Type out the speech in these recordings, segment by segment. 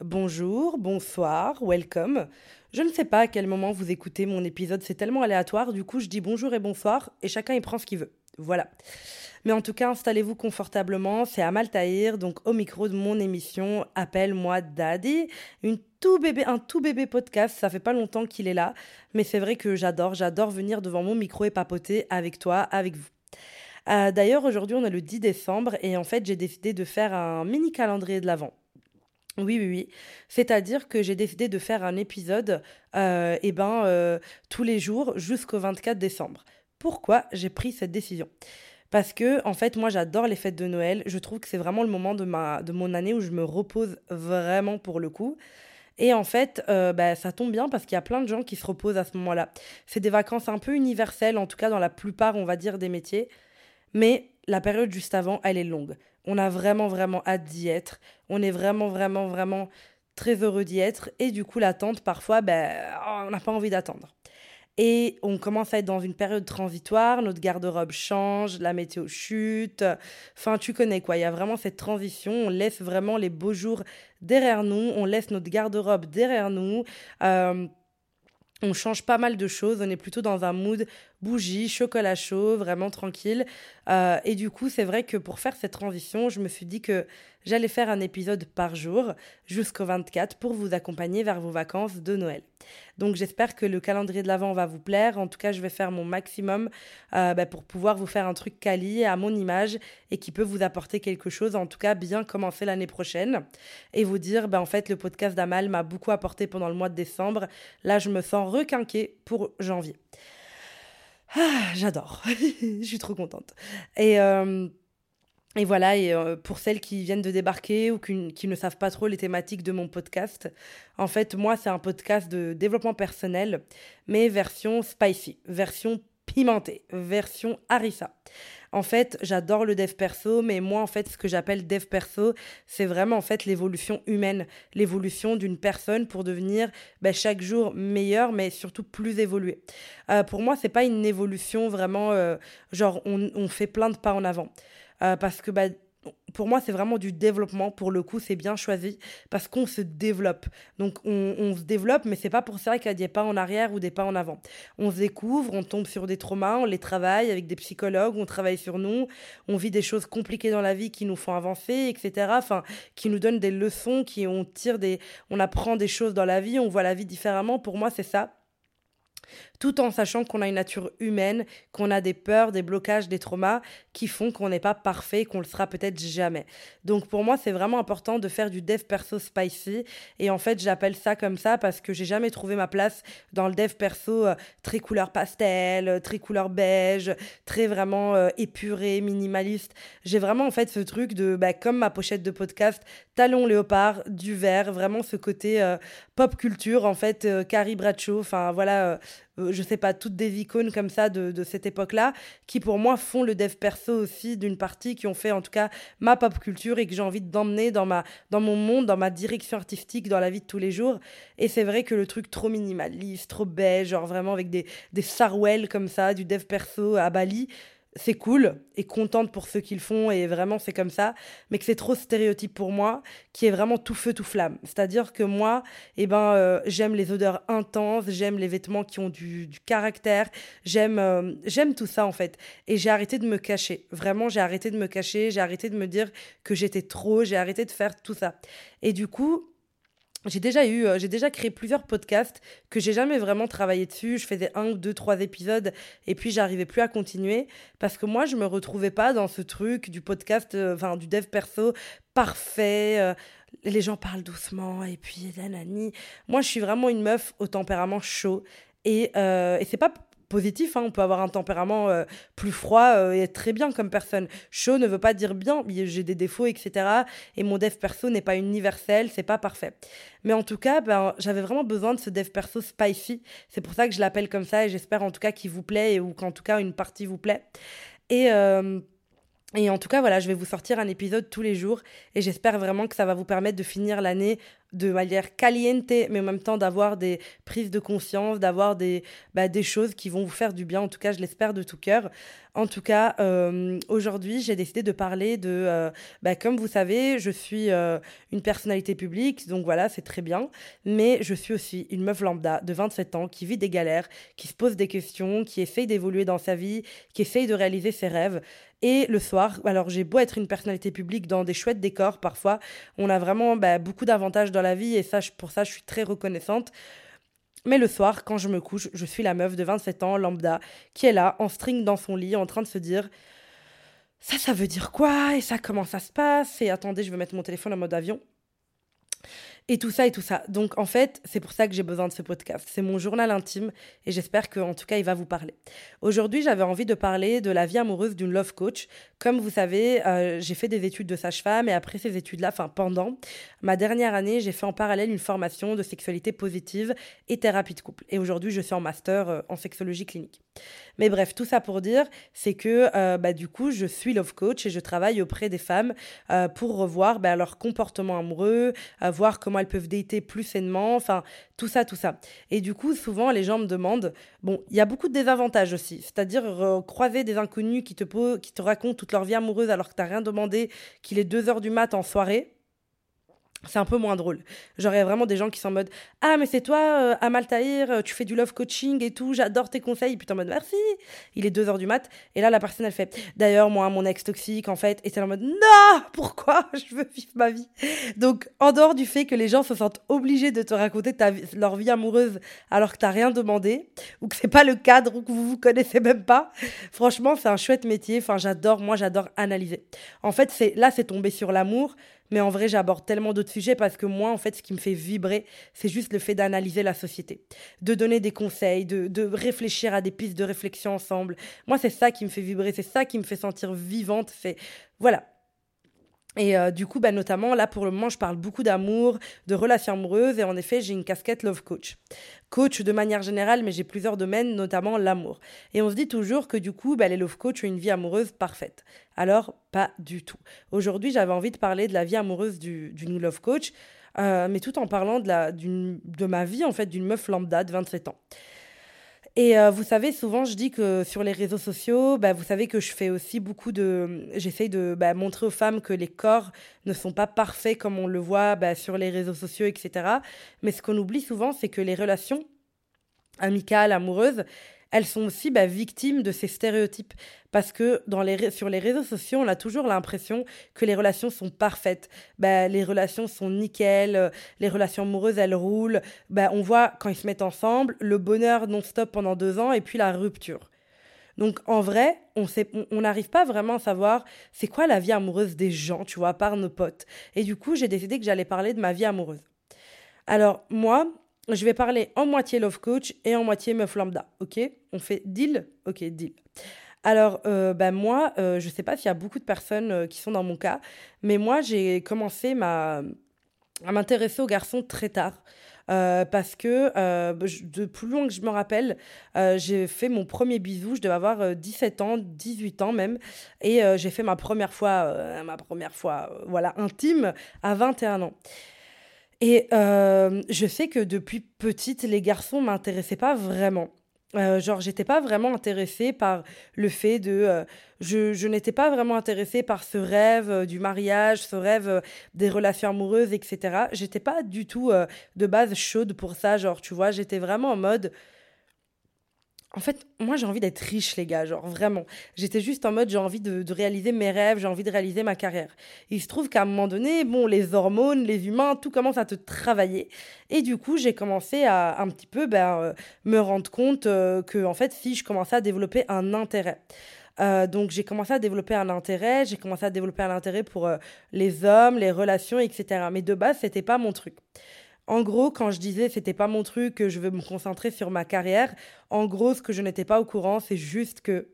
bonjour, bonsoir, welcome. Je ne sais pas à quel moment vous écoutez mon épisode, c'est tellement aléatoire, du coup je dis bonjour et bonsoir et chacun y prend ce qu'il veut. Voilà. Mais en tout cas, installez-vous confortablement, c'est Amal Tahir, donc au micro de mon émission Appelle-moi Daddy, tout bébé, un tout bébé podcast, ça fait pas longtemps qu'il est là, mais c'est vrai que j'adore, j'adore venir devant mon micro et papoter avec toi, avec vous. Euh, d'ailleurs, aujourd'hui, on est le 10 décembre et en fait, j'ai décidé de faire un mini calendrier de l'Avent. Oui, oui, oui. C'est-à-dire que j'ai décidé de faire un épisode euh, eh ben, euh, tous les jours jusqu'au 24 décembre. Pourquoi j'ai pris cette décision? Parce que, en fait, moi, j'adore les fêtes de Noël. Je trouve que c'est vraiment le moment de, ma, de mon année où je me repose vraiment pour le coup. Et en fait, bah, ça tombe bien parce qu'il y a plein de gens qui se reposent à ce moment-là. C'est des vacances un peu universelles, en tout cas dans la plupart, on va dire, des métiers. Mais la période juste avant, elle est longue. On a vraiment, vraiment hâte d'y être. On est vraiment, vraiment, vraiment très heureux d'y être. Et du coup, l'attente, parfois, ben, on n'a pas envie d'attendre. Et on commence à être dans une période transitoire, notre garde-robe change, la météo chute. Enfin, tu connais quoi, il y a vraiment cette transition. On laisse vraiment les beaux jours derrière nous, on laisse notre garde-robe derrière nous. Euh, on change pas mal de choses, on est plutôt dans un mood bougie, chocolat chaud, vraiment tranquille. Euh, et du coup, c'est vrai que pour faire cette transition, je me suis dit que j'allais faire un épisode par jour jusqu'au 24 pour vous accompagner vers vos vacances de Noël. Donc j'espère que le calendrier de l'Avent va vous plaire. En tout cas, je vais faire mon maximum euh, bah, pour pouvoir vous faire un truc quali à mon image et qui peut vous apporter quelque chose. En tout cas, bien commencer l'année prochaine et vous dire, bah, en fait, le podcast d'Amal m'a beaucoup apporté pendant le mois de décembre. Là, je me sens requinquée pour janvier. Ah, j'adore. je suis trop contente. Et, euh, voilà, et euh, pour celles qui viennent de débarquer ou qui, ne savent pas trop les thématiques de mon podcast, en fait, moi, c'est un podcast de développement personnel, mais version spicy, version pimentée, version harissa. En fait, j'adore le dev perso, mais moi, en fait, ce que j'appelle dev perso, c'est vraiment en fait l'évolution humaine, l'évolution d'une personne pour devenir bah, chaque jour meilleure, mais surtout plus évoluée. Euh, pour moi, c'est pas une évolution vraiment euh, genre on, fait plein de pas en avant, euh, parce que bah, pour moi, c'est vraiment du développement. Pour le coup, c'est bien choisi parce qu'on se développe. Donc, on, se développe, mais c'est pas pour ça qu'il y a des pas en arrière ou des pas en avant. On se découvre, on tombe sur des traumas, on les travaille avec des psychologues, on travaille sur nous, on vit des choses compliquées dans la vie qui nous font avancer, etc. Enfin, qui nous donnent des leçons, qui on tire des, on apprend des choses dans la vie, on voit la vie différemment. Pour moi, c'est ça tout en sachant qu'on a une nature humaine, qu'on a des peurs, des blocages, des traumas qui font qu'on n'est pas parfait, qu'on le sera peut-être jamais. Donc pour moi, c'est vraiment important de faire du dev perso spicy et en fait, j'appelle ça comme ça parce que j'ai jamais trouvé ma place dans le dev perso euh, très couleur pastel, euh, très couleur beige, très vraiment euh, épuré, minimaliste. J'ai vraiment en fait ce truc de bah, comme ma pochette de podcast, talon léopard, du vert, vraiment ce côté pop culture en fait, Carrie Bradshaw, enfin voilà euh, je sais pas, toutes des icônes comme ça de, cette époque-là, qui pour moi font le dev perso aussi d'une partie, qui ont fait en tout cas ma pop culture et que j'ai envie d'emmener dans, ma, dans mon monde, dans ma direction artistique, dans la vie de tous les jours. Et c'est vrai que le truc trop minimaliste, trop beige, genre vraiment avec des, des sarwell comme ça, du dev perso à Bali, c'est cool et contente pour ceux qui le font et vraiment c'est comme ça, mais que c'est trop stéréotype pour moi, qui est vraiment tout feu tout flamme. C'est-à-dire que moi, eh ben, euh, j'aime les odeurs intenses, j'aime les vêtements qui ont du, caractère, j'aime euh, j'aime tout ça en fait. Et j'ai arrêté de me cacher. Vraiment, j'ai arrêté de me cacher, j'ai arrêté de me dire que j'étais trop, j'ai arrêté de faire tout ça. Et du coup, j'ai déjà eu, euh, j'ai déjà créé plusieurs podcasts que j'ai jamais vraiment travaillé dessus. Je faisais un, deux, trois épisodes et puis j'arrivais plus à continuer parce que moi je me retrouvais pas dans ce truc du podcast, euh, enfin du dev perso parfait. Euh, les gens parlent doucement et puis nanani. Moi je suis vraiment une meuf au tempérament chaud et, et c'est pas Hein. On peut avoir un tempérament euh, plus froid euh, et être très bien comme personne. Chaud ne veut pas dire bien. J'ai des défauts, etc. Et mon dev perso n'est pas universel, c'est pas parfait. Mais en tout cas, ben, j'avais vraiment besoin de ce dev perso spicy. C'est pour ça que je l'appelle comme ça et j'espère en tout cas qu'il vous plaît ou qu'en tout cas une partie vous plaît. Et. Euh, et en tout cas, voilà, je vais vous sortir un épisode tous les jours et j'espère vraiment que ça va vous permettre de finir l'année de manière caliente, mais en même temps d'avoir des prises de conscience, d'avoir des, bah, des choses qui vont vous faire du bien. En tout cas, je l'espère de tout cœur. En tout cas, euh, aujourd'hui, j'ai décidé de parler de, euh, bah, comme vous savez, je suis euh, une personnalité publique, donc voilà, c'est très bien, mais je suis aussi une meuf lambda de 27 ans qui vit des galères, qui se pose des questions, qui essaye d'évoluer dans sa vie, qui essaye de réaliser ses rêves. Et le soir, alors j'ai beau être une personnalité publique dans des chouettes décors, parfois, on a vraiment bah, beaucoup d'avantages dans la vie et ça, pour ça, je suis très reconnaissante. Mais le soir, quand je me couche, je suis la meuf de 27 ans, lambda, qui est là, en string dans son lit, en train de se dire Ça, ça veut dire quoi? Et ça, comment ça se passe? Et attendez, je vais mettre mon téléphone en mode avion et tout ça et tout ça. Donc en fait, c'est pour ça que j'ai besoin de ce podcast. C'est mon journal intime et j'espère qu'en tout cas, il va vous parler. Aujourd'hui, j'avais envie de parler de la vie amoureuse d'une love coach. Comme vous savez, euh, j'ai fait des études de sage-femme et après ces études-là, enfin pendant ma dernière année, j'ai fait en parallèle une formation de sexualité positive et thérapie de couple. Et aujourd'hui, je suis en master euh, en sexologie clinique. Mais bref, tout ça pour dire, c'est que euh, bah, du coup, je suis love coach et je travaille auprès des femmes pour revoir bah, leur comportement amoureux, voir comment elles peuvent dater plus sainement, enfin, tout ça, tout ça. Et du coup, souvent, les gens me demandent, bon, il y a beaucoup de désavantages aussi, c'est-à-dire euh, croiser des inconnus qui te, qui te racontent toute leur vie amoureuse alors que tu n'as rien demandé, qu'il est 2 heures du mat en soirée c'est un peu moins drôle. J'aurais vraiment des gens qui sont en mode Ah, mais c'est toi, euh, Amal Tahir, euh, tu fais du love coaching et tout, j'adore tes conseils. Puis en mode Merci. Il est 2 h du mat. Et là, la personne, elle fait D'ailleurs, moi, mon ex toxique, en fait, était en mode Non, pourquoi Je veux vivre ma vie? Donc, en dehors du fait que les gens se sentent obligés de te raconter ta, leur vie amoureuse alors que t'as rien demandé, ou que c'est pas le cadre, ou que vous vous connaissez même pas, franchement, c'est un chouette métier. Enfin, j'adore, moi, j'adore analyser. En fait, c'est là, c'est tombé sur l'amour. Mais en vrai, j'aborde tellement d'autres sujets parce que moi, en fait, ce qui me fait vibrer, c'est juste le fait d'analyser la société, de donner des conseils, de, de réfléchir à des pistes de réflexion ensemble. Moi, c'est ça qui me fait vibrer, c'est ça qui me fait sentir vivante. C'est voilà, et euh, du coup, bah, notamment, là, pour le moment, je parle beaucoup d'amour, de relations amoureuses, et en effet, j'ai une casquette love coach. Coach de manière générale, mais j'ai plusieurs domaines, notamment l'amour. Et on se dit toujours que du coup, bah, les love coach ont une vie amoureuse parfaite. Alors, pas du tout. Aujourd'hui, j'avais envie de parler de la vie amoureuse d'une love coach, euh, mais tout en parlant de, la, de ma vie, en fait, d'une meuf lambda de 27 ans. Et euh, vous savez, souvent, je dis que sur les réseaux sociaux, bah, vous savez que je fais aussi beaucoup de. J'essaye de bah, montrer aux femmes que les corps ne sont pas parfaits comme on le voit bah, sur les réseaux sociaux, etc. Mais ce qu'on oublie souvent, c'est que les relations amicales, amoureuses, elles sont aussi bah, victimes de ces stéréotypes. Parce que sur les réseaux sociaux, on a toujours l'impression que les relations sont parfaites. Bah, les relations sont nickel, euh, les relations amoureuses, elles roulent. Bah, on voit quand ils se mettent ensemble, le bonheur non-stop pendant deux ans et puis la rupture. Donc en vrai, on n'arrive pas vraiment à savoir c'est quoi la vie amoureuse des gens, tu vois, par nos potes. Et du coup, j'ai décidé que j'allais parler de ma vie amoureuse. Alors moi, je vais parler en moitié love coach et en moitié meuf lambda. Ok? On fait deal Ok, deal. Alors, euh, ben moi, euh, je ne sais pas s'il y a beaucoup de personnes euh, qui sont dans mon cas, mais moi, j'ai commencé ma... à m'intéresser aux garçons très tard. parce que de plus loin que je me rappelle, j'ai fait mon premier bisou, je devais avoir 17 ans, 18 ans même, et j'ai fait ma première fois, ma première fois, voilà, intime à 21 ans. Et euh, je sais que depuis petite, les garçons m'intéressaient pas vraiment. Euh, genre, j'étais pas vraiment intéressée par le fait de. Euh, je, n'étais pas vraiment intéressée par ce rêve du mariage, ce rêve des relations amoureuses, etc. J'étais pas du tout de base chaude pour ça. Genre, tu vois, j'étais vraiment en mode en fait, moi, j'ai envie d'être riche, les gars, genre vraiment. J'étais juste en mode, j'ai envie de, réaliser mes rêves, j'ai envie de réaliser ma carrière. il se trouve qu'à un moment donné, bon, les hormones, les humains, tout commence à te travailler. Et du coup, j'ai commencé à un petit peu ben, euh, me rendre compte euh, que, en fait, si je commençais à développer un intérêt. Euh, donc j'ai commencé à développer un intérêt, j'ai commencé à développer un intérêt pour les hommes, les relations, etc. Mais de base, c'était pas mon truc. En gros, quand je disais c'était pas mon truc, que je veux me concentrer sur ma carrière, en gros, ce que je n'étais pas au courant, c'est juste que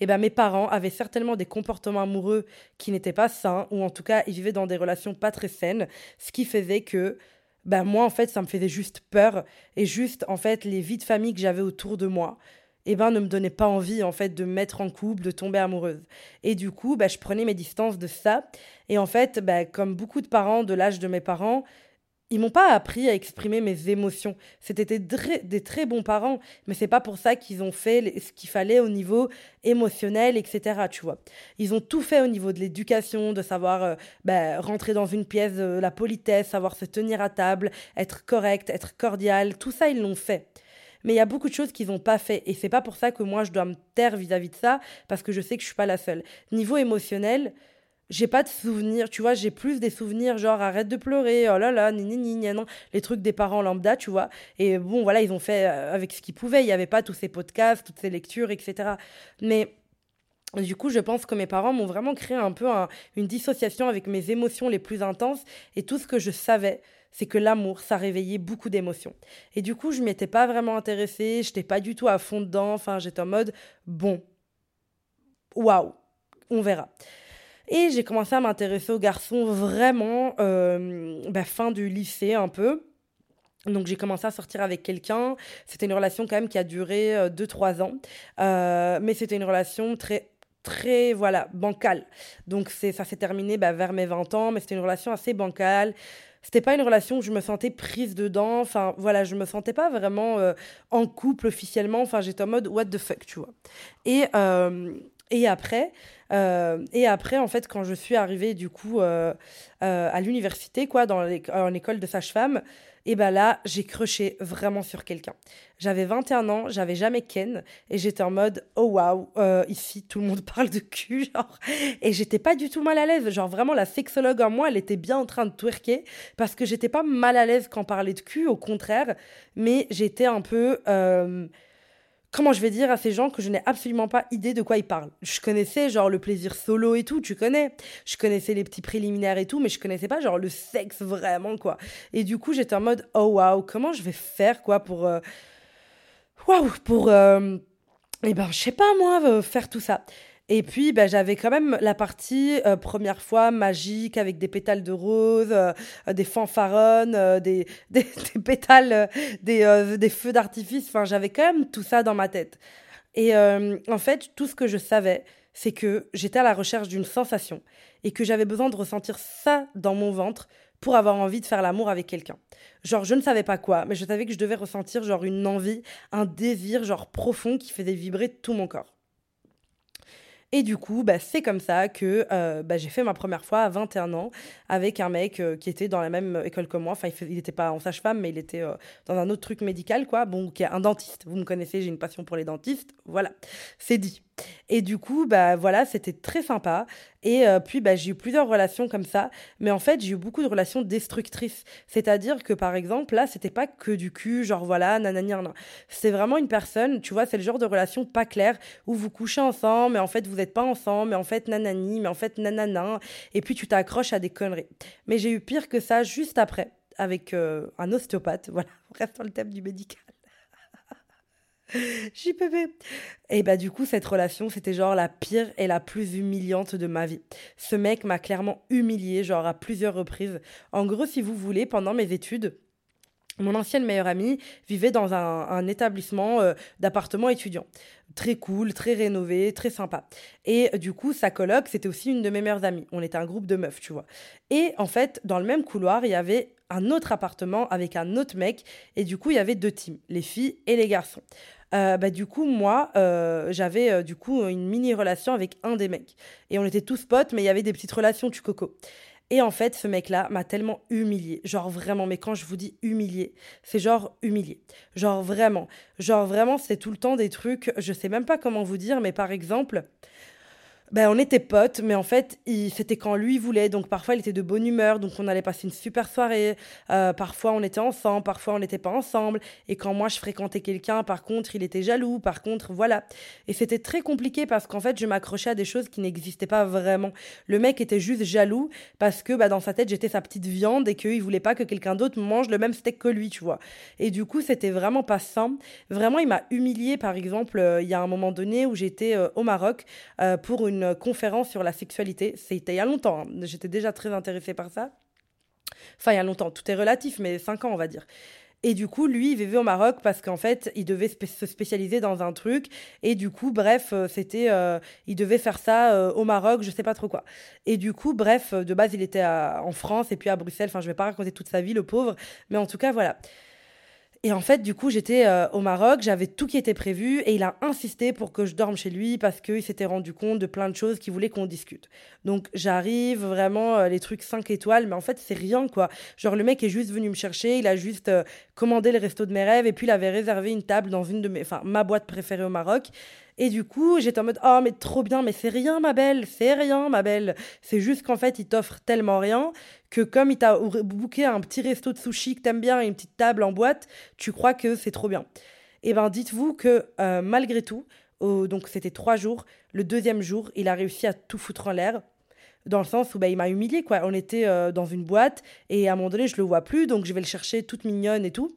eh ben, mes parents avaient certainement des comportements amoureux qui n'étaient pas sains, ou en tout cas, ils vivaient dans des relations pas très saines, ce qui faisait que ben, moi, en fait, ça me faisait juste peur, et juste, en fait, les vies de famille que j'avais autour de moi, eh ben, ne me donnait pas envie, en fait, de me mettre en couple, de tomber amoureuse. Et du coup, bah, je prenais mes distances de ça. Et en fait, bah, comme beaucoup de parents de l'âge de mes parents, ils m'ont pas appris à exprimer mes émotions. C'était des, très bons parents, mais c'est pas pour ça qu'ils ont fait ce qu'il fallait au niveau émotionnel, etc. Tu vois. Ils ont tout fait au niveau de l'éducation, de savoir euh, bah, rentrer dans une pièce, la politesse, savoir se tenir à table, être correct, être cordial. Tout ça, ils l'ont fait. Mais il y a beaucoup de choses qu'ils n'ont pas fait. Et c'est pas pour ça que moi, je dois me taire vis-à-vis -vis de ça, parce que je sais que je suis pas la seule. Niveau émotionnel, j'ai pas de souvenirs, tu vois, j'ai plus des souvenirs genre arrête de pleurer, oh là là, ni ni ni non, les trucs des parents lambda, tu vois. Et bon, voilà, ils ont fait euh, avec ce qu'ils pouvaient, il n'y avait pas tous ces podcasts, toutes ces lectures, etc. Mais du coup, je pense que mes parents m'ont vraiment créé un peu une dissociation avec mes émotions les plus intenses et tout ce que je savais, c'est que l'amour, ça réveillait beaucoup d'émotions. Et du coup, je m'étais pas vraiment intéressée, j'étais pas du tout à fond dedans, enfin, j'étais en mode bon, waouh, on verra. Et j'ai commencé à m'intéresser aux garçons vraiment euh, bah, fin du lycée un peu. Donc j'ai commencé à sortir avec quelqu'un. C'était une relation quand même qui a duré 2-3 euh, ans. Euh, mais c'était une relation très très voilà bancale. Donc c'est ça s'est terminé bah, vers mes 20 ans, mais c'était une relation assez bancale. C'était pas une relation où je me sentais prise dedans. Enfin voilà, je me sentais pas vraiment en couple officiellement. Enfin j'étais en mode what the fuck, tu vois. Et et après, euh, et après, en fait, quand je suis arrivée du coup euh, euh, à l'université, quoi, dans en école de sage-femme, et ben là, j'ai crushé vraiment sur quelqu'un. J'avais 21 ans, j'avais jamais ken, et j'étais en mode oh waouh, ici tout le monde parle de cul, genre, et j'étais pas du tout mal à l'aise. Genre vraiment, la sexologue en moi, elle était bien en train de twerker parce que j'étais pas mal à l'aise quand on parlait de cul, au contraire, mais j'étais un peu comment je vais dire à ces gens que je n'ai absolument pas idée de quoi ils parlent. Je connaissais genre le plaisir solo et tout, tu connais. Je connaissais les petits préliminaires et tout, mais je connaissais pas genre le sexe vraiment quoi. Et du coup, j'étais en mode oh waouh, comment je vais faire quoi pour euh, waouh pour euh... eh ben je sais pas moi euh, faire tout ça. Et puis, ben, j'avais quand même la partie euh, première fois magique avec des pétales de rose, euh, des fanfaronnes, euh, des, pétales, des, des feux d'artifice. Enfin, j'avais quand même tout ça dans ma tête. Et en fait, tout ce que je savais, c'est que j'étais à la recherche d'une sensation et que j'avais besoin de ressentir ça dans mon ventre pour avoir envie de faire l'amour avec quelqu'un. Genre, je ne savais pas quoi, mais je savais que je devais ressentir genre une envie, un désir genre profond qui faisait vibrer tout mon corps. Et du coup, bah, c'est comme ça que euh, bah, j'ai fait ma première fois à 21 ans avec un mec euh, qui était dans la même école que moi. Enfin, il n'était pas en sage-femme, mais il était euh, dans un autre truc médical, quoi. Bon, qui est un dentiste. Vous me connaissez, j'ai une passion pour les dentistes. Voilà, c'est dit. Et du coup, bah voilà, c'était très sympa. Et euh, puis, bah, j'ai eu plusieurs relations comme ça. Mais en fait, j'ai eu beaucoup de relations destructrices. C'est-à-dire que, par exemple, là, c'était pas que du cul, genre voilà, nanani, nan. C'est vraiment une personne, tu vois, c'est le genre de relation pas claire où vous couchez ensemble, mais en fait, vous n'êtes pas ensemble, mais en fait, nanani, mais en fait, nanana. Et puis, tu t'accroches à des conneries. Mais j'ai eu pire que ça juste après, avec euh, un ostéopathe. Voilà, on reste dans le thème du médical. JPP. Et bah du coup, cette relation, c'était genre la pire et la plus humiliante de ma vie. Ce mec m'a clairement humilié, genre à plusieurs reprises. En gros, si vous voulez, pendant mes études, mon ancienne meilleure amie vivait dans un, établissement euh, d'appartements étudiants. Très cool, très rénové, très sympa. Et du coup, sa coloc, c'était aussi une de mes meilleures amies. On était un groupe de meufs, tu vois. Et en fait, dans le même couloir, il y avait un autre appartement avec un autre mec. Et du coup, il y avait deux teams, les filles et les garçons. Euh, bah, du coup, moi, euh, j'avais euh, du coup une mini relation avec un des mecs. Et on était tous potes, mais il y avait des petites relations tu coco. Et en fait, ce mec-là m'a tellement humilié. Genre vraiment, mais quand je vous dis humilié, c'est genre humilié. Genre vraiment. Genre vraiment, c'est tout le temps des trucs, je sais même pas comment vous dire, mais par exemple, ben, on était potes, mais en fait, c'était quand lui voulait. Donc parfois, il était de bonne humeur, donc on allait passer une super soirée. Euh, parfois, on était ensemble, parfois, on n'était pas ensemble. Et quand moi, je fréquentais quelqu'un, par contre, il était jaloux. Par contre, voilà. Et c'était très compliqué parce qu'en fait, je m'accrochais à des choses qui n'existaient pas vraiment. Le mec était juste jaloux parce que bah, dans sa tête, j'étais sa petite viande et qu'il voulait pas que quelqu'un d'autre mange le même steak que lui, tu vois. Et du coup, c'était vraiment pas sain. Vraiment, il m'a humilié par exemple, euh, il y a un moment donné où j'étais euh, au Maroc pour une conférence sur la sexualité. C'était il y a longtemps. Hein. J'étais déjà très intéressée par ça. Enfin, il y a longtemps. Tout est relatif, mais cinq ans, on va dire. Et du coup, lui, il vivait au Maroc parce qu'en fait, il devait se spécialiser dans un truc. Et du coup, bref, euh, c'était, euh, il devait faire ça euh, au Maroc, je sais pas trop quoi. Et du coup, bref, de base, il était en France et puis à Bruxelles. Enfin, je vais pas raconter toute sa vie, le pauvre. Mais en tout cas, voilà. Et en fait, du coup, j'étais euh, au Maroc, j'avais tout qui était prévu et il a insisté pour que je dorme chez lui parce qu'il s'était rendu compte de plein de choses qu'il voulait qu'on discute. Donc, j'arrive vraiment euh, les trucs 5 étoiles, mais en fait, c'est rien quoi. Genre, le mec est juste venu me chercher, il a juste euh, commandé le resto de mes rêves et puis il avait réservé une table dans une de mes, enfin, ma boîte préférée au Maroc. Et du coup, j'étais en mode Oh, mais trop bien, mais c'est rien, ma belle, c'est rien, ma belle. C'est juste qu'en fait, il t'offre tellement rien que comme il t'a booké un petit resto de sushi que t'aimes bien et une petite table en boîte, tu crois que c'est trop bien. Et eh ben, dites-vous que euh, malgré tout, donc c'était trois jours, le deuxième jour, il a réussi à tout foutre en l'air dans le sens où bah, il m'a humilié quoi. On était euh, dans une boîte et à un moment donné je le vois plus donc je vais le chercher toute mignonne et tout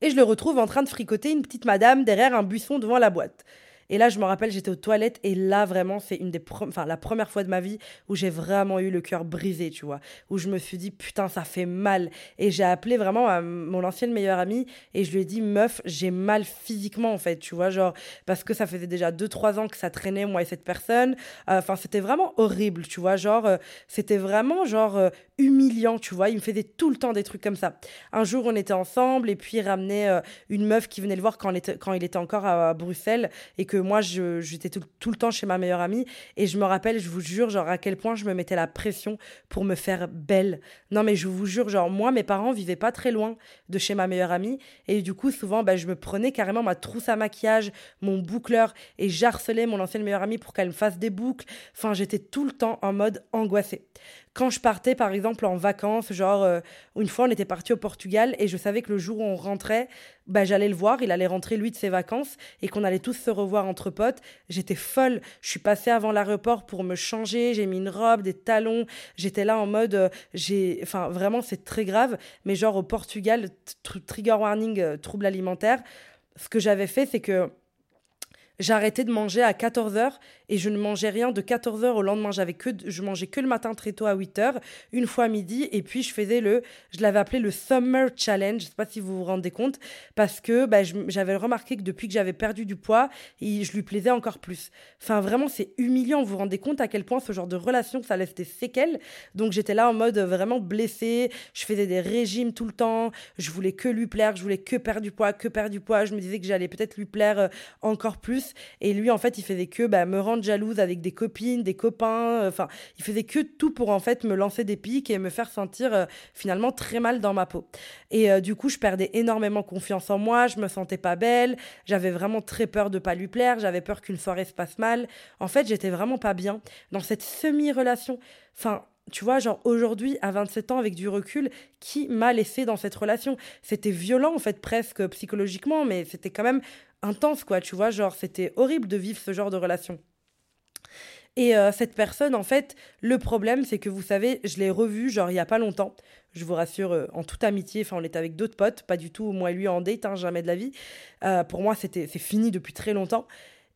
et je le retrouve en train de fricoter une petite madame derrière un buisson devant la boîte. Et là, je me rappelle, j'étais aux toilettes et là, vraiment, c'est une des enfin, la première fois de ma vie où j'ai vraiment eu le cœur brisé, tu vois. Où je me suis dit, putain, ça fait mal. Et j'ai appelé vraiment mon ancienne meilleure amie et je lui ai dit, meuf, j'ai mal physiquement, en fait, tu vois, genre, parce que ça faisait déjà 2-3 ans que ça traînait, moi et cette personne. Euh, enfin, c'était vraiment horrible, tu vois, genre, euh, c'était vraiment, genre, euh, humiliant, tu vois. Il me faisait tout le temps des trucs comme ça. Un jour, on était ensemble et puis il ramenait une meuf qui venait le voir quand, quand il était encore à Bruxelles et que moi, j'étais tout, tout, le temps chez ma meilleure amie. Et je me rappelle, je vous jure, genre, à quel point je me mettais la pression pour me faire belle. Non, mais je vous jure, genre, moi, mes parents vivaient pas très loin de chez ma meilleure amie. Et du coup, souvent, bah, je me prenais carrément ma trousse à maquillage, mon boucleur, et j'harcelais mon ancienne meilleure amie pour qu'elle me fasse des boucles. Enfin, j'étais tout le temps en mode angoissée quand je partais par exemple en vacances, genre euh, une fois on était parti au Portugal et je savais que le jour où on rentrait, bah, j'allais le voir, il allait rentrer lui de ses vacances et qu'on allait tous se revoir entre potes. J'étais folle, je suis passée avant l'aéroport pour me changer, j'ai mis une robe, des talons, j'étais là en mode, euh, j'ai, enfin vraiment c'est très grave, mais genre au Portugal, trigger warning, euh, trouble alimentaire, ce que j'avais fait c'est que j'arrêtais de manger à 14h et je ne mangeais rien de 14h au lendemain. J'avais que, je mangeais que le matin très tôt à 8h, une fois à midi, et puis je faisais le, je l'avais appelé le Summer Challenge, je sais pas si vous vous rendez compte, parce que bah, j'avais remarqué que depuis que j'avais perdu du poids, je lui plaisais encore plus. Enfin, vraiment, c'est humiliant, vous vous rendez compte à quel point ce genre de relation, ça laisse des séquelles. Donc j'étais là en mode vraiment blessée, je faisais des régimes tout le temps, je voulais que lui plaire, je voulais que perdre du poids, que perdre du poids, je me disais que j'allais peut-être lui plaire euh, encore plus. Et lui, en fait, il faisait que bah, me rendre jalouse avec des copines, des copains. Euh, enfin, il faisait que tout pour en fait me lancer des pics et me faire sentir euh, finalement très mal dans ma peau. Et euh, du coup, je perdais énormément confiance en moi. Je me sentais pas belle. J'avais vraiment très peur de pas lui plaire. J'avais peur qu'une soirée se passe mal. En fait, j'étais vraiment pas bien dans cette semi-relation. Enfin, tu vois, genre aujourd'hui, à 27 ans, avec du recul, qui m'a laissé dans cette relation? C'était violent, en fait, presque psychologiquement, mais c'était quand même intense, quoi, tu vois, genre c'était horrible de vivre ce genre de relation. Et euh, cette personne, en fait, le problème, c'est que vous savez, je l'ai revu, genre, il y a pas longtemps. Je vous rassure, euh, en toute amitié. Enfin, on était avec d'autres potes, pas du tout moi et lui en date, hein, jamais de la vie. Euh, pour moi, c'était, c'est fini depuis très longtemps.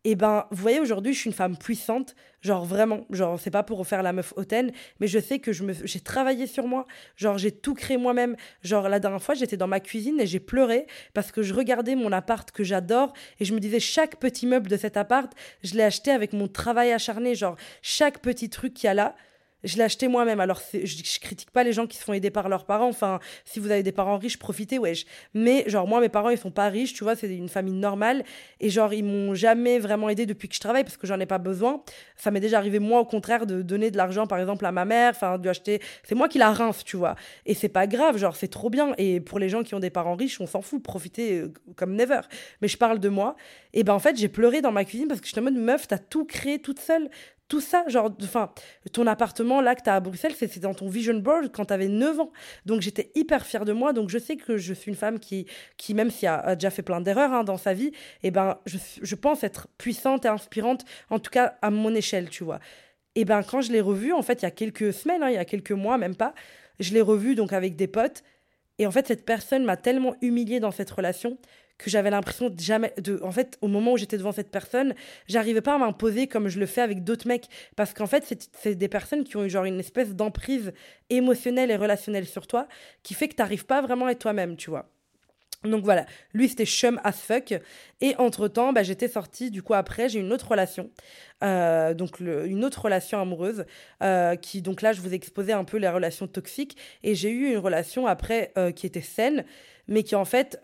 Et ben, vous voyez, aujourd'hui, je suis une femme puissante, genre vraiment, genre, c'est pas pour refaire la meuf hautaine, mais je sais que je me, j'ai travaillé sur moi, genre, j'ai tout créé moi-même. Genre, la dernière fois, j'étais dans ma cuisine et j'ai pleuré parce que je regardais mon appart que j'adore et je me disais, chaque petit meuble de cet appart, je l'ai acheté avec mon travail acharné, genre, chaque petit truc qu'il y a là, je l'ai acheté moi-même. Alors, je, je critique pas les gens qui se font aider par leurs parents. Enfin, si vous avez des parents riches, profitez, wesh. Mais, genre, moi, mes parents, ils sont pas riches, tu vois, c'est une famille normale. Et, genre, ils m'ont jamais vraiment aidé depuis que je travaille parce que j'en ai pas besoin. Ça m'est déjà arrivé, moi, au contraire, de donner de l'argent, par exemple, à ma mère, enfin, de acheter. C'est moi qui la rince, tu vois. Et c'est pas grave, genre, c'est trop bien. Et pour les gens qui ont des parents riches, on s'en fout, profitez euh, comme never. Mais je parle de moi. Et ben, en fait, j'ai pleuré dans ma cuisine parce que je suis en mode meuf, t'as tout créé toute seule tout ça, genre, enfin, ton appartement là que tu as à Bruxelles, c'est dans ton vision board quand tu avais 9 ans. Donc j'étais hyper fière de moi. Donc je sais que je suis une femme qui, qui même si a, a déjà fait plein d'erreurs hein, dans sa vie, eh ben, je, je, pense être puissante et inspirante, en tout cas à mon échelle, tu vois. Et ben quand je l'ai revue, en fait, il y a quelques semaines, hein, il y a quelques mois, même pas, je l'ai revue donc avec des potes. Et en fait, cette personne m'a tellement humiliée dans cette relation que j'avais l'impression de jamais de en fait au moment où j'étais devant cette personne j'arrivais pas à m'imposer comme je le fais avec d'autres mecs parce qu'en fait c'est des personnes qui ont eu genre une espèce d'emprise émotionnelle et relationnelle sur toi qui fait que t'arrives pas vraiment à être toi-même tu vois Donc voilà, lui c'était chum as fuck. Et entre temps, bah, j'étais sortie, du coup après, j'ai une autre relation. Euh, donc une autre relation amoureuse. Euh, qui, donc là, je vous ai exposé un peu les relations toxiques. Et j'ai eu une relation après euh, qui était saine, mais qui en fait,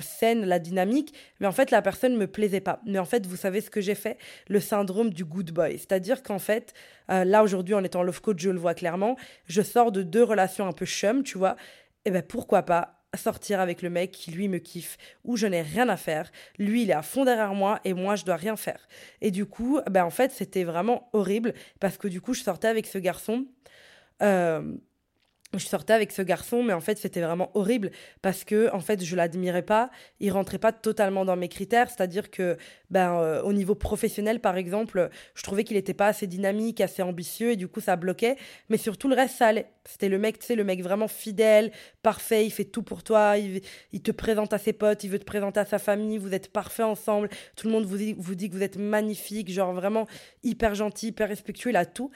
saine la dynamique, mais en fait la personne ne me plaisait pas. Mais en fait, vous savez ce que j'ai fait? Le syndrome du good boy. C'est-à-dire qu'en fait, là aujourd'hui, en étant love coach, je le vois clairement, je sors de deux relations un peu chum, tu vois. Et ben pourquoi pas sortir avec le mec qui lui me kiffe, où je n'ai rien à faire. Lui, il est à fond derrière moi et moi, je dois rien faire. Et du coup, ben en fait, c'était vraiment horrible parce que du coup, je sortais avec ce garçon. Euh, je sortais avec ce garçon, mais en fait, c'était vraiment horrible parce que, en fait, je l'admirais pas. Il rentrait pas totalement dans mes critères. C'est-à-dire que, ben, euh, au niveau professionnel, par exemple, je trouvais qu'il était pas assez dynamique, assez ambitieux et du coup, ça bloquait. Mais surtout, le reste, ça allait. C'était le mec, tu le mec vraiment fidèle, parfait. Il fait tout pour toi. Il, te présente à ses potes. Il veut te présenter à sa famille. Vous êtes parfait ensemble. Tout le monde vous dit, vous dit que vous êtes magnifique. Genre, vraiment hyper gentil, hyper respectueux. Il a tout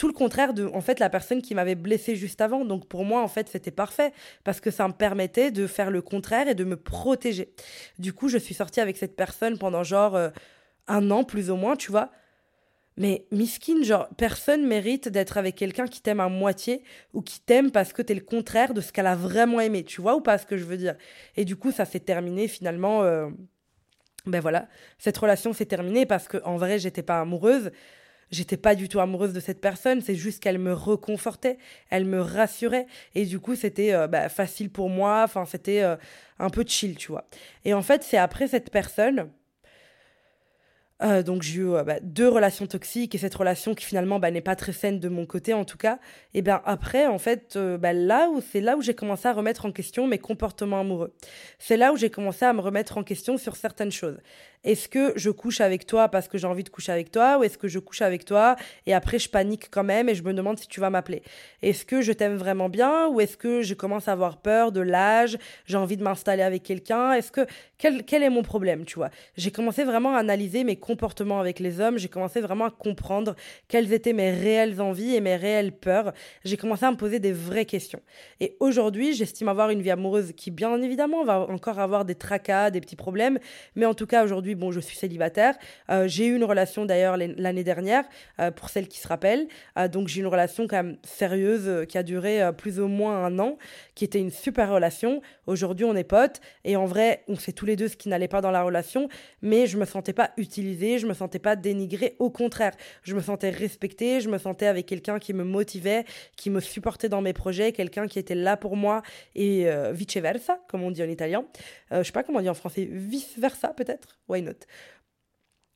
tout le contraire de en fait la personne qui m'avait blessé juste avant. Donc pour moi en fait c'était parfait parce que ça me permettait de faire le contraire et de me protéger. Du coup je suis sortie avec cette personne pendant genre euh, un an plus ou moins, tu vois. Mais miskin, genre personne mérite d'être avec quelqu'un qui t'aime à moitié ou qui t'aime parce que t'es le contraire de ce qu'elle a vraiment aimé, tu vois ou pas ce que je veux dire? Et du coup ça s'est terminé finalement. Euh, ben voilà, cette relation s'est terminée parce que en vrai j'étais pas amoureuse j'étais pas du tout amoureuse de cette personne, c'est juste qu'elle me reconfortait, elle me rassurait et du coup c'était euh, bah, facile pour moi, enfin c'était euh, un peu chill, tu vois. Et en fait, c'est après cette personne euh, donc j'ai eu bah, deux relations toxiques et cette relation qui finalement bah, n'est pas très saine de mon côté en tout cas. Et bien après en fait là où c'est là où j'ai commencé à remettre en question mes comportements amoureux. C'est là où j'ai commencé à me remettre en question sur certaines choses est-ce que je couche avec toi parce que j'ai envie de coucher avec toi ou est-ce que je couche avec toi et après je panique quand même et je me demande si tu vas m'appeler Est-ce que je t'aime vraiment bien ou est-ce que je commence à avoir peur de l'âge J'ai envie de m'installer avec quelqu'un? Est-ce que quel, quel est mon problème Tu vois? J'ai commencé vraiment à analyser mes comportements avec les hommes. J'ai commencé vraiment à comprendre quelles étaient mes réelles envies et mes réelles peurs. J'ai commencé à me poser des vraies questions. Et aujourd'hui, j'estime avoir une vie amoureuse qui, bien évidemment, va encore avoir des tracas, des petits problèmes. Mais en tout cas, aujourd'hui bon, je suis célibataire. Euh, j'ai eu une relation d'ailleurs l'année dernière, euh, pour celles qui se rappellent. Euh, donc j'ai une relation quand même sérieuse qui a duré plus ou moins un an, qui était une super relation. Aujourd'hui, on est potes et en vrai, on sait tous les deux ce qui n'allait pas dans la relation, mais je me sentais pas utilisée, je me sentais pas dénigrée. Au contraire, je me sentais respectée, je me sentais avec quelqu'un qui me motivait, qui me supportait dans mes projets, quelqu'un qui était là pour moi et vice versa, comme on dit en italien. Je sais pas comment on dit en français, vice versa peut-être? Why not?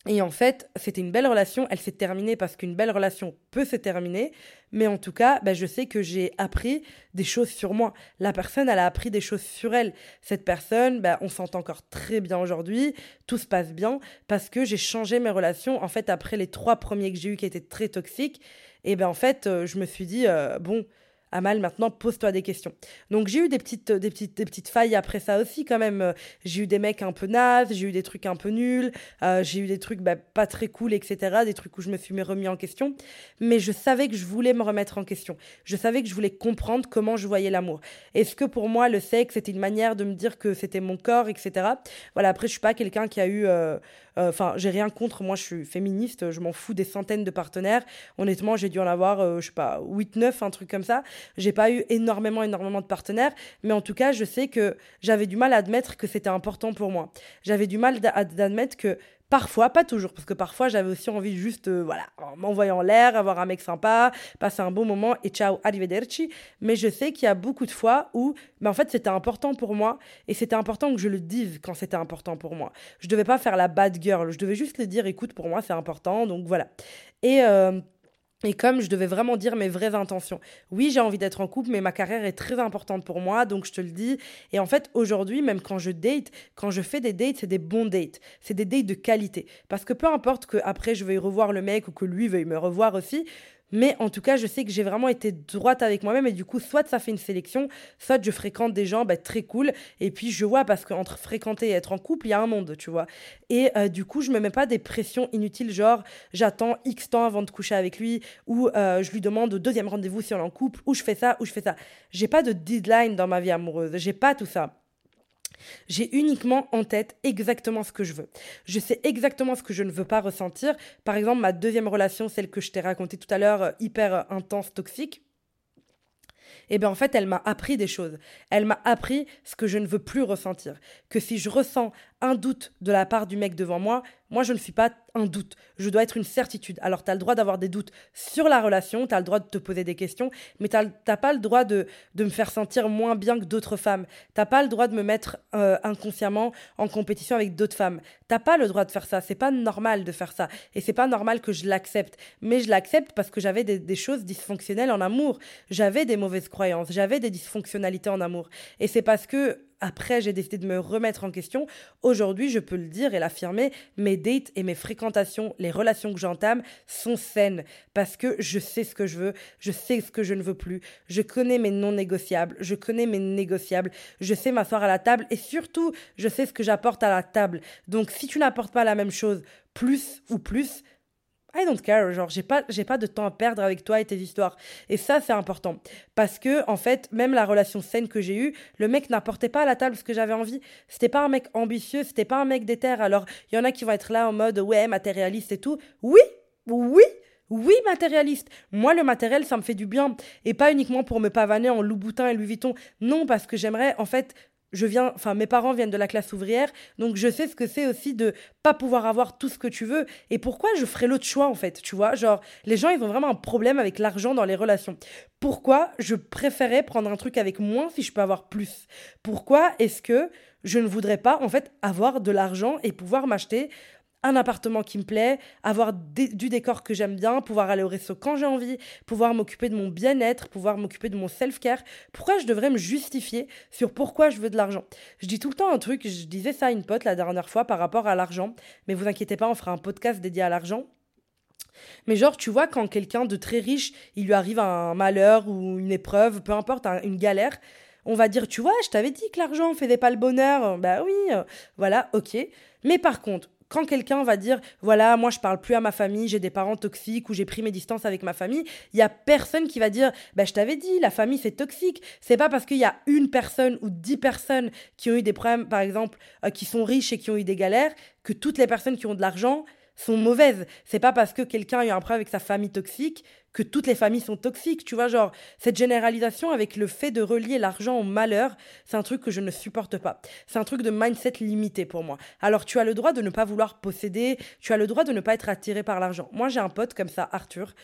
Et en fait, c'était une belle relation. Elle s'est terminée parce qu'une belle relation peut se terminer. Mais en tout cas, bah, je sais que j'ai appris des choses sur moi. La personne, elle a appris des choses sur elle. Cette personne, bah, on s'entend encore très bien aujourd'hui. Tout se passe bien parce que j'ai changé mes relations. En fait, après les trois premiers que j'ai eus qui étaient très toxiques, et ben en fait, euh, je me suis dit, euh, bon, Amal, maintenant, pose-toi des questions. Donc, j'ai eu des petites, des, petites, des petites failles après ça aussi, quand même. J'ai eu des mecs un peu nazes, j'ai eu des trucs un peu nuls, euh, j'ai eu des trucs bah, pas très cool, etc. Des trucs où je me suis remis en question. Mais je savais que je voulais me remettre en question. Je savais que je voulais comprendre comment je voyais l'amour. Est-ce que pour moi, le sexe, c'était une manière de me dire que c'était mon corps, etc. Voilà, après, je suis pas quelqu'un qui a eu. Euh, euh, enfin, j'ai rien contre. Moi, je suis féministe. Je m'en fous des centaines de partenaires. Honnêtement, j'ai dû en avoir, euh, je sais pas, 8, 9, un truc comme ça. J'ai pas eu énormément, énormément de partenaires. Mais en tout cas, je sais que j'avais du mal à admettre que c'était important pour moi. J'avais du mal d'admettre que Parfois, pas toujours, parce que parfois j'avais aussi envie juste, euh, voilà, m'envoyer en l'air, avoir un mec sympa, passer un bon moment et ciao, arrivederci. Mais je sais qu'il y a beaucoup de fois où, mais en fait, c'était important pour moi et c'était important que je le dise quand c'était important pour moi. Je devais pas faire la bad girl, je devais juste le dire, écoute, pour moi c'est important, donc voilà. Et euh, et comme je devais vraiment dire mes vraies intentions. Oui, j'ai envie d'être en couple, mais ma carrière est très importante pour moi, donc je te le dis. Et en fait, aujourd'hui, même quand je date, quand je fais des dates, c'est des bons dates. C'est des dates de qualité. Parce que peu importe que après je veuille revoir le mec ou que lui veuille me revoir aussi, mais en tout cas, je sais que j'ai vraiment été droite avec moi-même et du coup, soit ça fait une sélection, soit je fréquente des gens bah, très cool. Et puis je vois parce qu'entre fréquenter et être en couple, il y a un monde, tu vois. Et euh, du coup, je me mets pas des pressions inutiles, genre j'attends X temps avant de coucher avec lui, ou euh, je lui demande au deuxième rendez-vous si on est en couple, ou je fais ça, ou je fais ça. J'ai pas de deadline dans ma vie amoureuse, j'ai pas tout ça. J'ai uniquement en tête exactement ce que je veux. Je sais exactement ce que je ne veux pas ressentir. Par exemple, ma deuxième relation, celle que je t'ai racontée tout à l'heure, euh, hyper euh, intense, toxique eh bien en fait, elle m'a appris des choses. Elle m'a appris ce que je ne veux plus ressentir. Que si je ressens un doute de la part du mec devant moi, moi, je ne suis pas un doute. Je dois être une certitude. Alors, tu as le droit d'avoir des doutes sur la relation, tu as le droit de te poser des questions, mais tu n'as pas le droit de, de, me faire sentir moins bien que d'autres femmes. Tu pas le droit de me mettre euh, inconsciemment en compétition avec d'autres femmes. Tu pas le droit de faire ça. C'est pas normal de faire ça. Et c'est pas normal que je l'accepte. Mais je l'accepte parce que j'avais des choses dysfonctionnelles en amour. J'avais des mauvaises croyances. J'avais des dysfonctionnalités en amour. Et c'est parce que après, j'ai décidé de me remettre en question. Aujourd'hui, je peux le dire et l'affirmer, mes dates et mes fréquentations, les relations que j'entame sont saines parce que je sais ce que je veux, je sais ce que je ne veux plus, je connais mes non négociables, je connais mes négociables, je sais m'asseoir à la table et surtout, je sais ce que j'apporte à la table. Donc, si tu n'apportes pas la même chose, plus ou plus, I don't care, genre j'ai pas j'ai pas de temps à perdre avec toi et tes histoires. Et ça c'est important parce que en fait, même la relation saine que j'ai eue, le mec n'apportait pas à la table ce que j'avais envie. C'était pas un mec ambitieux, c'était pas un mec déter. Alors, il y en a qui vont être là en mode ouais, matérialiste et tout. Oui, oui, oui, matérialiste. Moi, le matériel, ça me fait du bien. Et pas uniquement pour me pavaner en Louboutin et Louis Vuitton. Non, parce que j'aimerais, en fait, je viens, enfin mes parents viennent de la classe ouvrière, donc je sais ce que c'est aussi de pas pouvoir avoir tout ce que tu veux. Et pourquoi je ferais l'autre choix en fait, tu vois, genre les gens ils ont vraiment un problème avec l'argent dans les relations. Pourquoi je préférais prendre un truc avec moins si je peux avoir plus? Pourquoi est-ce que je ne voudrais pas en fait avoir de l'argent et pouvoir m'acheter un appartement qui me plaît, avoir du décor que j'aime bien, pouvoir aller au resto quand j'ai envie, pouvoir m'occuper de mon bien-être, pouvoir m'occuper de mon self-care. Pourquoi je devrais me justifier sur pourquoi je veux de l'argent? Je dis tout le temps un truc, je disais ça à une pote la dernière fois par rapport à l'argent, mais vous inquiétez pas, on fera un podcast dédié à l'argent. Mais genre, tu vois, quand quelqu'un de très riche, il lui arrive un malheur ou une épreuve, peu importe, une galère, on va dire, tu vois, je t'avais dit que l'argent faisait pas le bonheur. Bah oui, euh, voilà, ok. Mais par contre, quand quelqu'un va dire voilà moi je parle plus à ma famille j'ai des parents toxiques ou j'ai pris mes distances avec ma famille il y a personne qui va dire bah je t'avais dit la famille c'est toxique. C'est pas parce qu'il y a une personne ou dix personnes qui ont eu des problèmes par exemple euh, qui sont riches et qui ont eu des galères que toutes les personnes qui ont de l'argent sont mauvaises. C'est pas parce que quelqu'un a eu un problème avec sa famille toxique que toutes les familles sont toxiques. Tu vois, genre, cette généralisation avec le fait de relier l'argent au malheur, c'est un truc que je ne supporte pas. C'est un truc de mindset limité pour moi. Alors, tu as le droit de ne pas vouloir posséder, tu as le droit de ne pas être attiré par l'argent. Moi, j'ai un pote comme ça, Arthur.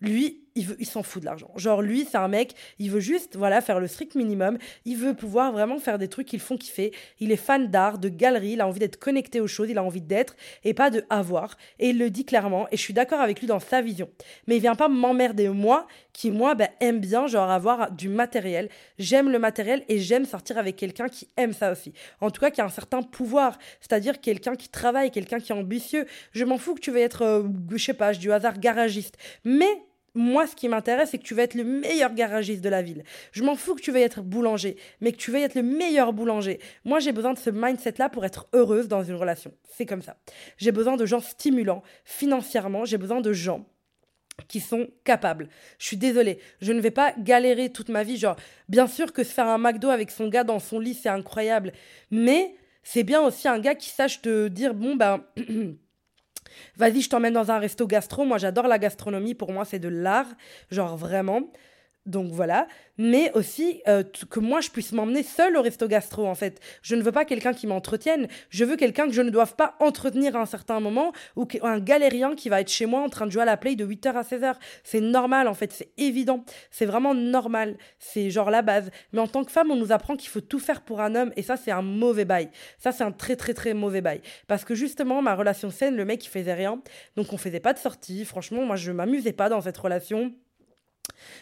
Lui, il, veut, il s'en fout de l'argent. Genre, lui, c'est un mec, il veut juste, voilà, faire le strict minimum. Il veut pouvoir vraiment faire des trucs qui le font kiffer. Il est fan d'art, de galerie, il a envie d'être connecté aux choses, il a envie d'être et pas de avoir. Et il le dit clairement, et je suis d'accord avec lui dans sa vision. Mais il vient pas m'emmerder, moi, qui, moi, ben, aime bien, genre, avoir du matériel. J'aime le matériel et j'aime sortir avec quelqu'un qui aime ça aussi. En tout cas, qui a un certain pouvoir. C'est-à-dire quelqu'un qui travaille, quelqu'un qui est ambitieux. Je m'en fous que tu veuilles être, euh, je sais pas, du hasard garagiste. Mais moi, ce qui m'intéresse, c'est que tu vas être le meilleur garagiste de la ville. Je m'en fous que tu veuilles être boulanger, mais que tu veuilles être le meilleur boulanger. Moi, j'ai besoin de ce mindset-là pour être heureuse dans une relation. C'est comme ça. J'ai besoin de gens stimulants financièrement. J'ai besoin de gens qui sont capables. Je suis désolée, je ne vais pas galérer toute ma vie. Genre, bien sûr que faire un McDo avec son gars dans son lit, c'est incroyable. Mais c'est bien aussi un gars qui sache te dire, bon, ben... Vas-y, je t'emmène dans un resto gastro. Moi, j'adore la gastronomie. Pour moi, c'est de l'art. Genre, vraiment. Donc voilà, mais aussi euh, que moi je puisse m'emmener seule au resto gastro en fait. Je ne veux pas quelqu'un qui m'entretienne, je veux quelqu'un que je ne doive pas entretenir à un certain moment ou un galérien qui va être chez moi en train de jouer à la play de 8h à 16h. C'est normal en fait, c'est évident, c'est vraiment normal, c'est genre la base. Mais en tant que femme, on nous apprend qu'il faut tout faire pour un homme et ça c'est un mauvais bail. Ça c'est un très très très mauvais bail. Parce que justement, ma relation saine, le mec il faisait rien, donc on faisait pas de sortie. Franchement, moi je m'amusais pas dans cette relation.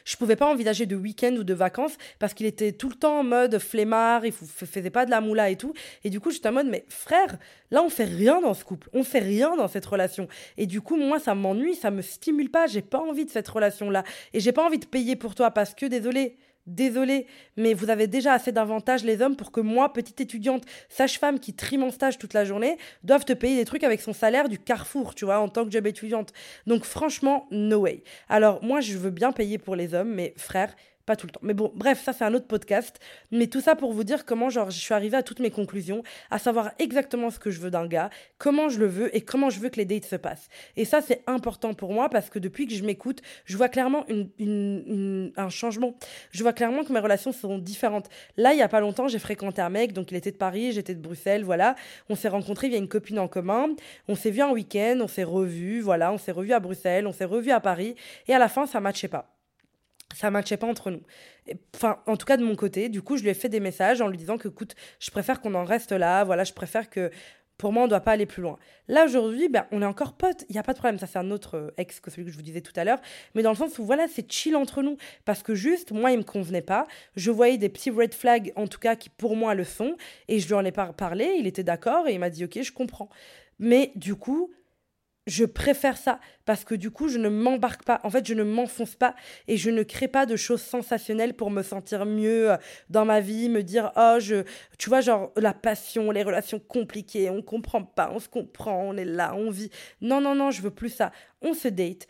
Je pouvais pas envisager de week-end ou de vacances parce qu'il était tout le temps en mode flemmard, il faisait pas de la moula et tout. Et du coup, j'étais en mode, mais frère, là, on fait rien dans ce couple, on fait rien dans cette relation. Et du coup, moi, ça m'ennuie, ça me stimule pas, j'ai pas envie de cette relation-là. Et j'ai pas envie de payer pour toi parce que, désolé, Désolée, mais vous avez déjà assez d'avantages les hommes pour que moi, petite étudiante, sage-femme qui trie mon stage toute la journée, doive te payer des trucs avec son salaire du carrefour, tu vois, en tant que job étudiante. Donc franchement, no way. Alors moi, je veux bien payer pour les hommes, mais frère, Pas tout le temps. Mais bon, bref, ça c'est un autre podcast. Mais tout ça pour vous dire comment genre je suis arrivée à toutes mes conclusions, à savoir exactement ce que je veux d'un gars, comment je le veux et comment je veux que les dates se passent. Et ça c'est important pour moi parce que depuis que je m'écoute, je vois clairement un changement. Je vois clairement que mes relations sont différentes. Là, il y a pas longtemps, j'ai fréquenté un mec, donc il était de Paris, j'étais de Bruxelles, voilà. On s'est rencontrés via une copine en commun. On s'est vu un week-end, on s'est revus, voilà. On s'est revus à Bruxelles, on s'est revus à Paris. Et à la fin, ça matchait pas ça matchait pas entre nous. Enfin, en tout cas de mon côté. Du coup, je lui ai fait des messages en lui disant que, écoute, je préfère qu'on en reste là. Voilà, je préfère que, pour moi, on ne doit pas aller plus loin. Là, aujourd'hui, ben, on est encore potes. Il n'y a pas de problème. Ça, c'est un autre euh, ex que celui que je vous disais tout à l'heure. Mais dans le sens où, voilà, c'est chill entre nous. Parce que juste, moi, il me convenait pas. Je voyais des petits red flags, en tout cas, qui pour moi le sont. Et je lui en ai parlé. Il était d'accord et il m'a dit, OK, je comprends. Mais du coup, je préfère ça parce que du coup, je ne m'embarque pas, en fait, je ne m'enfonce pas et je ne crée pas de choses sensationnelles pour me sentir mieux euh, dans ma vie, me dire, oh, je, tu vois, genre la passion, les relations compliquées, on comprend pas, on se comprend, on est là, on vit. Non, non, non, je veux plus ça. On se date,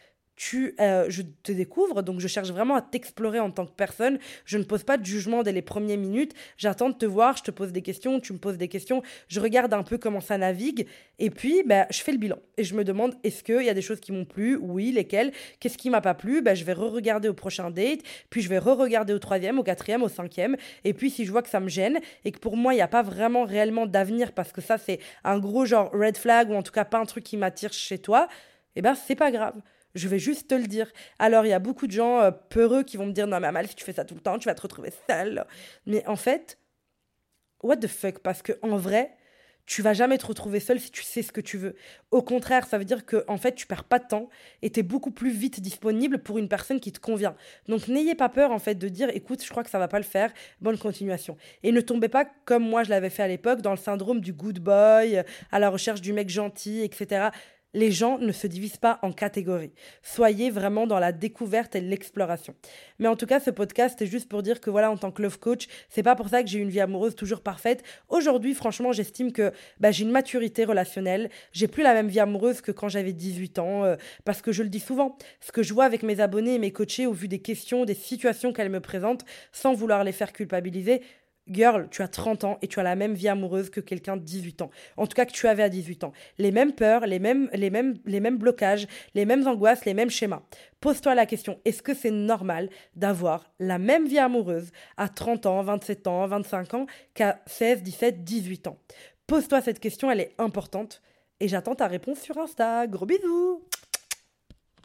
euh, je te découvre, donc je cherche vraiment à t'explorer en tant que personne. Je ne pose pas de jugement dès les premières minutes. J'attends de te voir, je te pose des questions, tu me poses des questions, je regarde un peu comment ça navigue, et puis bah, je fais le bilan. Et je me demande, est-ce qu'il y a des choses qui m'ont plu? Oui, lesquelles? Qu'est-ce qui m'a pas plu? Bah, Je vais re-regarder au prochain date, puis je vais re-regarder au troisième, au quatrième, au cinquième, et puis si je vois que ça me gêne, et que pour moi, il n'y a pas vraiment réellement d'avenir, parce que ça, c'est un gros genre red flag, ou en tout cas pas un truc qui m'attire chez toi, eh ben c'est pas grave. Je vais juste te le dire. Alors, il y a beaucoup de gens euh, peureux qui vont me dire Non, mais Amal, si tu fais ça tout le temps, tu vas te retrouver seule. Mais en fait, what the fuck? Parce que en vrai, tu vas jamais te retrouver seule si tu sais ce que tu veux. Au contraire, ça veut dire que en fait, tu perds pas de temps et tu es beaucoup plus vite disponible pour une personne qui te convient. Donc n'ayez pas peur en fait de dire écoute, je crois que ça va pas le faire, bonne continuation. Et ne tombez pas comme moi je l'avais fait à l'époque dans le syndrome du good boy, à la recherche du mec gentil, etc les gens ne se divisent pas en catégories. Soyez vraiment dans la découverte et l'exploration. Mais en tout cas, ce podcast est juste pour dire que voilà, en tant que love coach, c'est pas pour ça que j'ai une vie amoureuse toujours parfaite. Aujourd'hui, franchement, j'estime que bah, j'ai une maturité relationnelle. J'ai plus la même vie amoureuse que quand j'avais 18 ans, euh, parce que je le dis souvent. Ce que je vois avec mes abonnés et mes coachés au vu des questions, des situations qu'elles me présentent, sans vouloir les faire culpabiliser, Girl, tu as 30 ans et tu as la même vie amoureuse que quelqu'un de 18 ans. En tout cas, que tu avais à 18 ans. Les mêmes peurs, les mêmes, les mêmes, les mêmes blocages, les mêmes angoisses, les mêmes schémas. Pose-toi la question, est-ce que c'est normal d'avoir la même vie amoureuse à 30 ans, 27 ans, 25 ans qu'à 16, 17, 18 ans? Pose-toi cette question, elle est importante. Et j'attends ta réponse sur Insta. Gros bisous